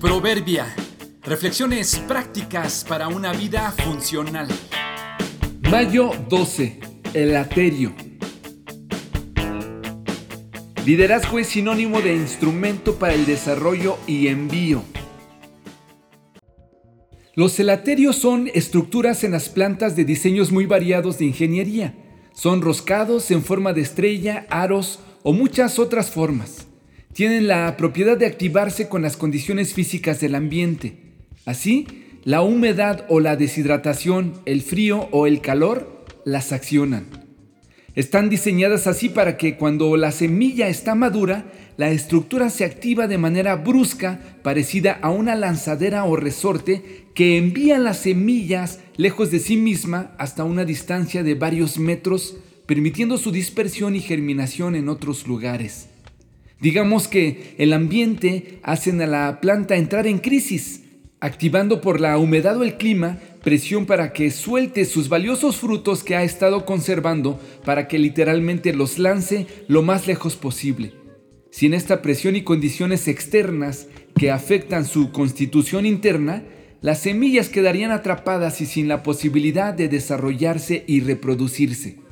Proverbia. Reflexiones prácticas para una vida funcional. Mayo 12. El aterio. Liderazgo es sinónimo de instrumento para el desarrollo y envío. Los elaterios son estructuras en las plantas de diseños muy variados de ingeniería. Son roscados en forma de estrella, aros o muchas otras formas tienen la propiedad de activarse con las condiciones físicas del ambiente. Así, la humedad o la deshidratación, el frío o el calor las accionan. Están diseñadas así para que cuando la semilla está madura, la estructura se activa de manera brusca, parecida a una lanzadera o resorte que envía las semillas lejos de sí misma hasta una distancia de varios metros, permitiendo su dispersión y germinación en otros lugares. Digamos que el ambiente hace a la planta entrar en crisis, activando por la humedad o el clima presión para que suelte sus valiosos frutos que ha estado conservando para que literalmente los lance lo más lejos posible. Sin esta presión y condiciones externas que afectan su constitución interna, las semillas quedarían atrapadas y sin la posibilidad de desarrollarse y reproducirse.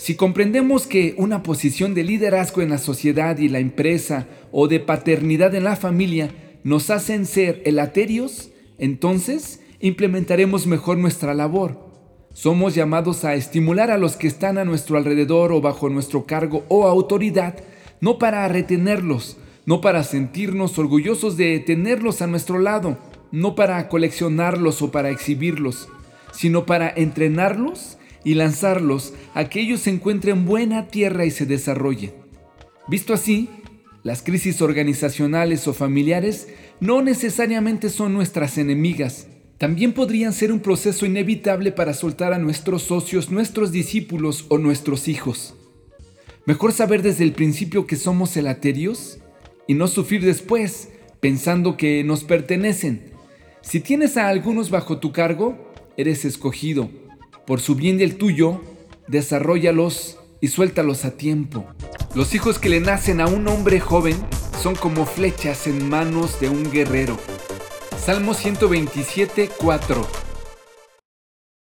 Si comprendemos que una posición de liderazgo en la sociedad y la empresa o de paternidad en la familia nos hacen ser elaterios, entonces implementaremos mejor nuestra labor. Somos llamados a estimular a los que están a nuestro alrededor o bajo nuestro cargo o autoridad, no para retenerlos, no para sentirnos orgullosos de tenerlos a nuestro lado, no para coleccionarlos o para exhibirlos, sino para entrenarlos y lanzarlos a que ellos encuentren buena tierra y se desarrollen. Visto así, las crisis organizacionales o familiares no necesariamente son nuestras enemigas. También podrían ser un proceso inevitable para soltar a nuestros socios, nuestros discípulos o nuestros hijos. Mejor saber desde el principio que somos elaterios y no sufrir después pensando que nos pertenecen. Si tienes a algunos bajo tu cargo, eres escogido por su bien del tuyo, desarrollalos y suéltalos a tiempo. Los hijos que le nacen a un hombre joven son como flechas en manos de un guerrero. Salmo 127, 4.